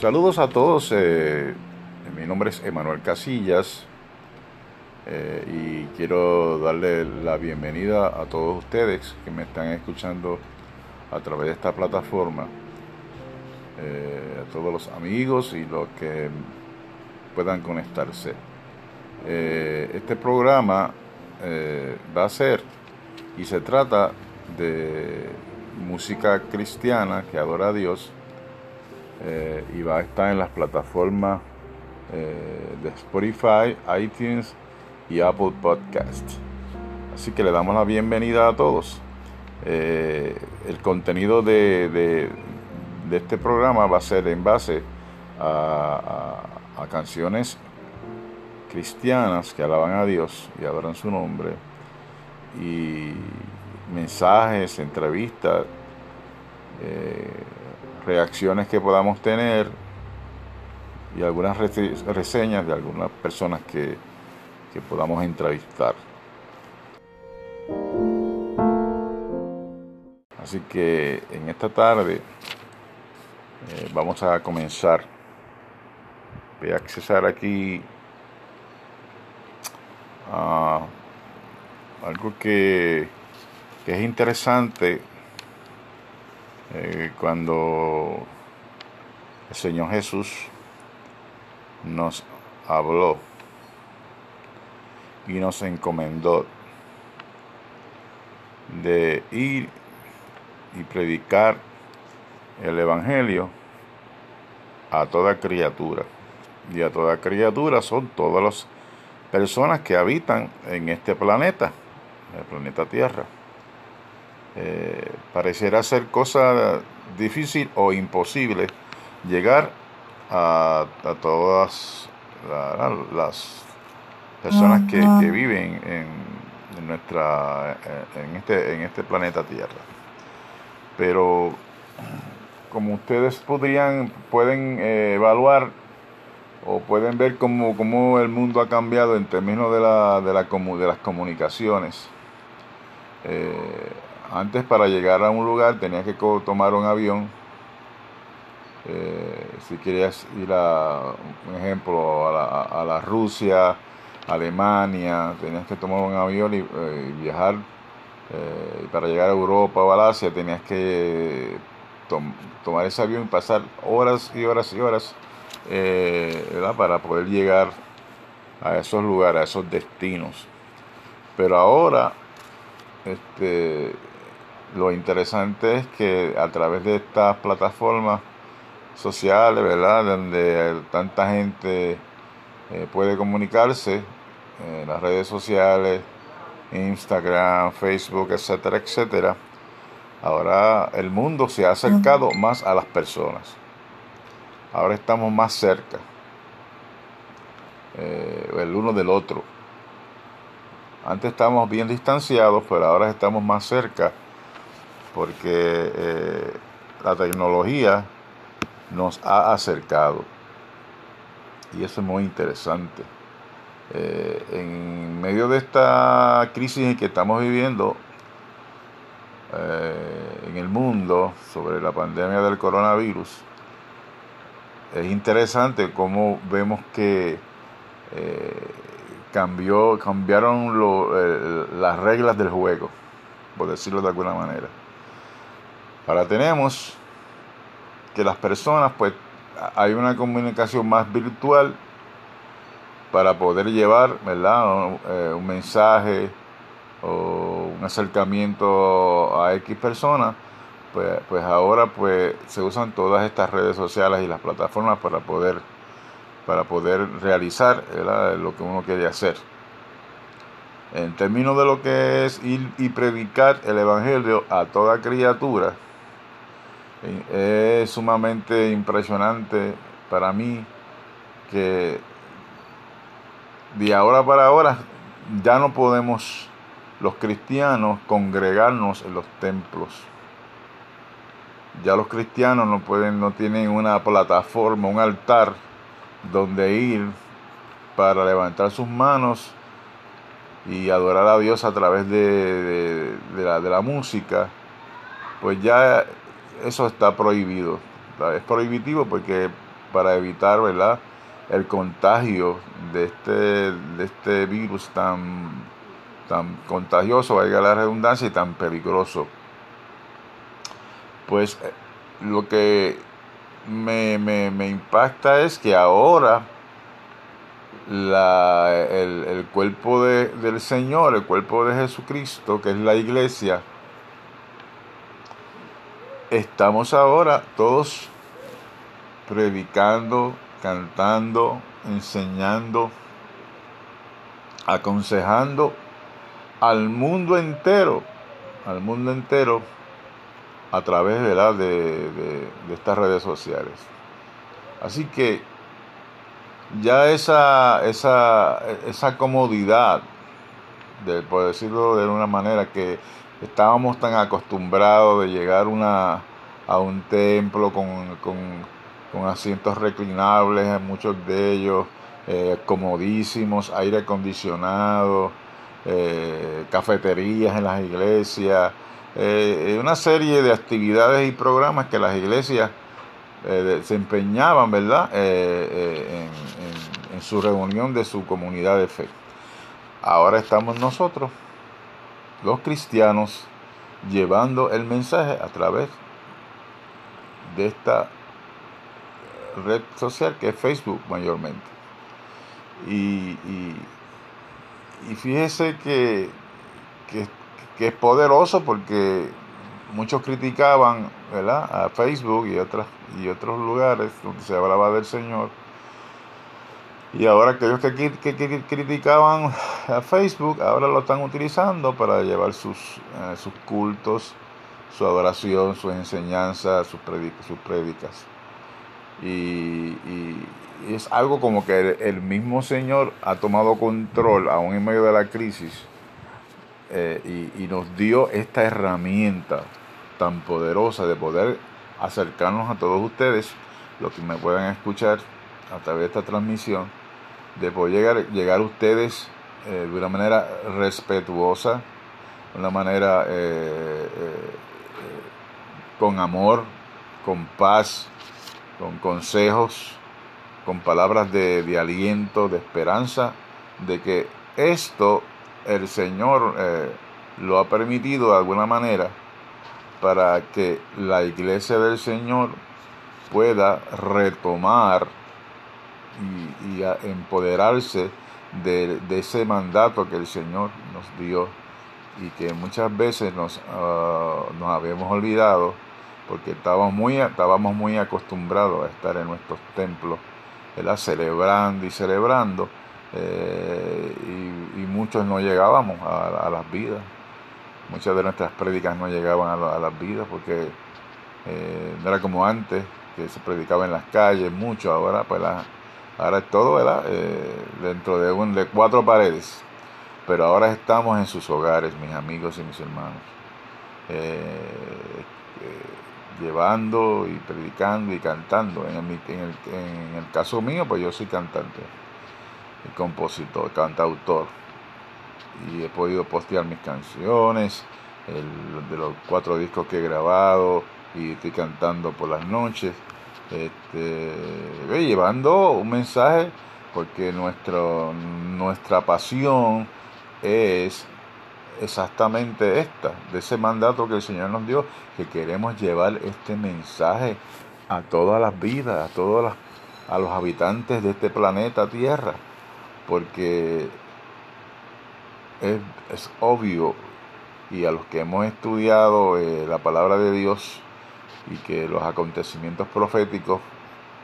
Saludos a todos, eh, mi nombre es Emanuel Casillas eh, y quiero darle la bienvenida a todos ustedes que me están escuchando a través de esta plataforma, eh, a todos los amigos y los que puedan conectarse. este programa va a ser y se trata de música cristiana que adora a Dios eh, y va a estar en las plataformas eh, de Spotify, iTunes y Apple Podcast. Así que le damos la bienvenida a todos. Eh, el contenido de, de, este programa va a ser en base a, canciones cristianas que alaban a Dios y adoran su nombre y mensajes, entrevistas, reacciones que podamos tener y algunas reseñas de algunas personas que, que podamos entrevistar. Así que en esta tarde eh, vamos a comenzar. Voy a accesar aquí a algo que, que es interesante eh, cuando el Señor Jesús nos habló y nos encomendó de ir y predicar el Evangelio a toda criatura. Y a toda criatura son todas las personas que habitan en este planeta, el planeta Tierra. Eh, pareciera ser cosa difícil o imposible llegar a, todas las personas que, viven en, nuestra en este en este planeta Tierra. Pero como ustedes podrían pueden eh, evaluar o pueden ver cómo, cómo, el mundo ha cambiado en términos de, la, de, la, de las comunicaciones eh, antes para llegar a un lugar tenías que tomar un avión. Eh, si querías ir a, un ejemplo, a la, a la Rusia, Alemania, tenías que tomar un avión y, eh, viajar. Eh, para llegar a Europa o a Asia tenías que tomar ese avión y pasar horas y horas y horas para poder llegar a esos lugares, a esos destinos. Pero ahora este, lo interesante es que a través de estas plataformas sociales, ¿verdad? Donde tanta gente eh, puede comunicarse, en las redes sociales, Instagram, Facebook, etcétera, etcétera. Ahora el mundo se ha acercado más a las personas. Ahora estamos más cerca eh, el uno del otro. Antes estábamos bien distanciados, pero ahora estamos más cerca porque eh, la tecnología nos ha acercado y eso es muy interesante. Eh, en medio de esta crisis que estamos viviendo eh, en el mundo sobre la pandemia del coronavirus, es interesante cómo vemos que cambió, cambiaron las reglas del juego, por decirlo de alguna manera. Ahora tenemos que las personas, pues, hay una comunicación más virtual para poder llevar, ¿verdad? Eh, un mensaje o un acercamiento a X personas, pues, pues ahora pues se usan todas estas redes sociales y las plataformas para poder para poder realizar lo que uno quiere hacer. En términos de lo que es ir y predicar el Evangelio a toda criatura, es sumamente impresionante para mí que de ahora para ahora ya no podemos los cristianos congregarnos en los templos. Ya los cristianos no pueden, no tienen una plataforma, un altar donde ir para levantar sus manos y adorar a Dios a través de, la, de la música, pues ya eso está prohibido. Es prohibitivo porque para evitar, ¿verdad? El contagio de este, de este virus tan, tan contagioso, valga la redundancia, y tan peligroso. Pues eh, lo que me, me impacta es que ahora la, el, cuerpo de, del Señor, el cuerpo de Jesucristo, que es la iglesia, estamos ahora todos predicando, cantando, enseñando, aconsejando al mundo entero, al mundo entero a través de, de estas redes sociales. Así que ya esa, esa, esa comodidad, de, por decirlo de una manera, que estábamos tan acostumbrados de llegar una, a un templo con, con, asientos reclinables, muchos de ellos eh, comodísimos, aire acondicionado, eh, cafeterías en las iglesias, eh, una serie de actividades y programas que las iglesias eh, se empeñaban, ¿verdad?, eh, eh, en, en, su reunión de su comunidad de fe. Ahora estamos nosotros, los cristianos, llevando el mensaje a través de esta red social que es Facebook mayormente. Y, y, fíjese que, que, que es poderoso porque muchos criticaban ¿verdad? a Facebook y, otras, y otros lugares donde se hablaba del Señor. Y ahora aquellos que, que, criticaban a Facebook, ahora lo están utilizando para llevar sus, eh, sus cultos, su adoración, sus enseñanzas, sus, sus prédicas. Y, es algo como que el, mismo Señor ha tomado control, aún en medio de la crisis, eh, y, y nos dio esta herramienta tan poderosa de poder acercarnos a todos ustedes, los que me puedan escuchar a través de esta transmisión, de poder llegar, llegar a ustedes eh, de una manera respetuosa, de una manera eh, eh, con amor, con paz, con consejos, con palabras de, de aliento, de esperanza, de que esto el Señor lo ha permitido de alguna manera para que la iglesia del Señor pueda retomar y, empoderarse de, ese mandato que el Señor nos dio y que muchas veces nos, ah, nos habíamos olvidado porque estábamos muy, estábamos muy acostumbrados a estar en nuestros templos, celebrando y celebrando, eh, y, muchos no llegábamos a las vidas. Muchas de nuestras prédicas no llegaban a, las vidas porque eh, no era como antes, que se predicaba en las calles mucho, ahora pues ahora es todo ¿verdad? Eh, dentro de, un, de cuatro paredes, pero ahora estamos en sus hogares, mis amigos y mis hermanos, eh, llevando y predicando y cantando. En el, en, el, en el caso mío, pues yo soy cantante, compositor, cantautor y he podido postear mis canciones, de los cuatro discos que he grabado y estoy cantando por las noches, este, llevando un mensaje porque nuestro, nuestra pasión es exactamente esta, de ese mandato que el Señor nos dio, que queremos llevar este mensaje a todas las vidas, a todos a los habitantes de este planeta Tierra, porque es, obvio y a los que hemos estudiado eh, la palabra de Dios y que los acontecimientos proféticos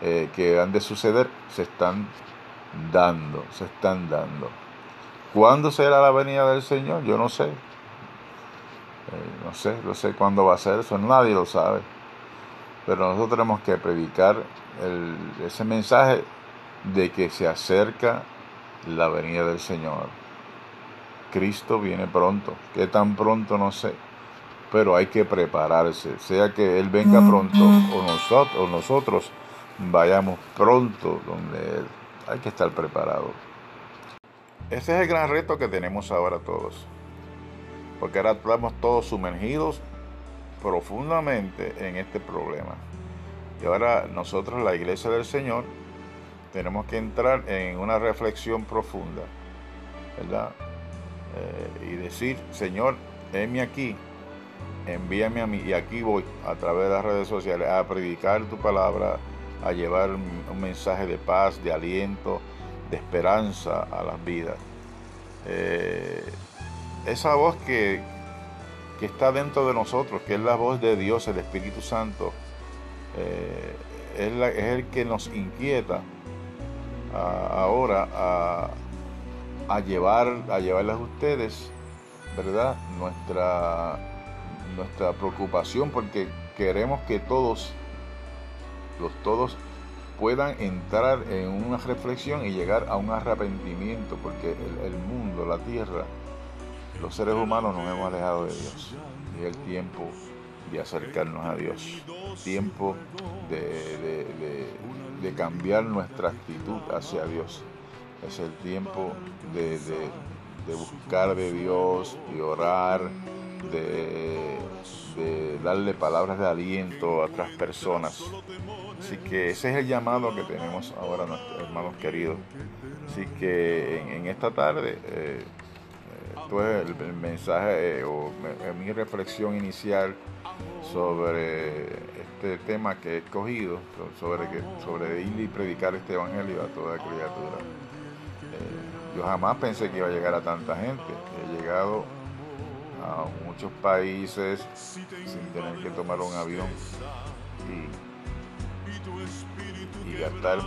eh, que han de suceder se están dando, se están dando. ¿Cuándo será la venida del Señor? Yo no sé. Eh, no sé, no sé cuándo va a ser, eso nadie lo sabe. Pero nosotros tenemos que predicar ese mensaje de que se acerca la venida del Señor. Cristo viene pronto. ¿Qué tan pronto? No sé. Pero hay que prepararse. Sea que Él venga pronto o nosotros, o nosotros vayamos pronto donde Él. Hay que estar preparado. Ese es el gran reto que tenemos ahora todos. Porque ahora estamos todos sumergidos profundamente en este problema. Y ahora nosotros, la iglesia del Señor, tenemos que entrar en una reflexión profunda, ¿verdad? Eh, y decir, Señor, heme aquí, envíame a mí, y aquí voy, a través de las redes sociales, a predicar tu palabra, a llevar un mensaje de paz, de aliento, de esperanza a las vidas. Eh, esa voz que, que, está dentro de nosotros, que es la voz de Dios, el Espíritu Santo, eh, es, el que nos inquieta ahora a, a, llevar, a llevarles a ustedes, ¿verdad? Nuestra, nuestra preocupación, porque queremos que todos, los todos puedan entrar en una reflexión y llegar a un arrepentimiento, porque el, mundo, la tierra, los seres humanos nos hemos alejado de Dios. Y es el tiempo de acercarnos a Dios, tiempo de, de, cambiar nuestra actitud hacia Dios. Es el tiempo de, buscar de Dios, de orar, de, darle palabras de aliento a otras personas. Así que ese es el llamado que tenemos ahora hermanos queridos. Así que en, esta tarde, eh, pues el, mensaje eh, o mi reflexión inicial sobre este tema que he escogido, sobre, sobre ir y predicar este evangelio a toda criatura. Yo jamás pensé que iba a llegar a tanta gente. He llegado a muchos países sin tener que tomar un avión y gastar eh,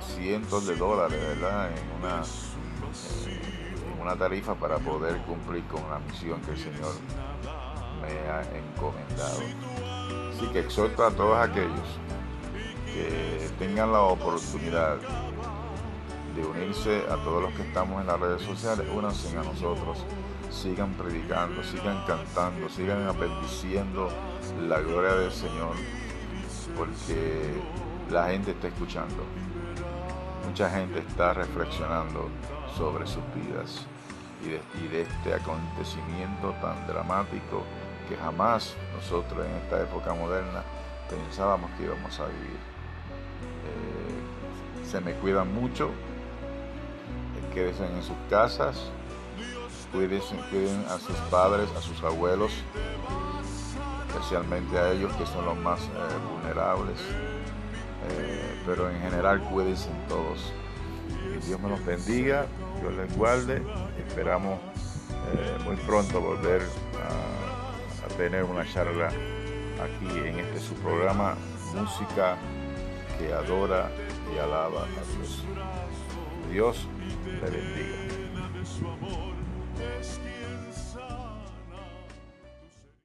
cientos de dólares ¿verdad? En, una, eh, en una tarifa para poder cumplir con la misión que el Señor me ha encomendado. Así que exhorto a todos aquellos que tengan la oportunidad unirse a todos los que estamos en las redes sociales, únanse a nosotros, sigan predicando, sigan cantando, sigan bendiciendo la gloria del Señor porque la gente está escuchando. Mucha gente está reflexionando sobre sus vidas y de, este acontecimiento tan dramático que jamás nosotros en esta época moderna pensábamos que íbamos a vivir. Eh, se me cuidan mucho, quédense en sus casas, cuiden, cuiden a sus padres, a sus abuelos, especialmente a ellos que son los más eh, vulnerables. Eh, pero en general cuídense todos. Dios me los bendiga, Dios les guarde. Esperamos eh, muy pronto volver a, a, tener una charla aquí en este su programa Música que adora y alaba a Dios. Dios te bendiga.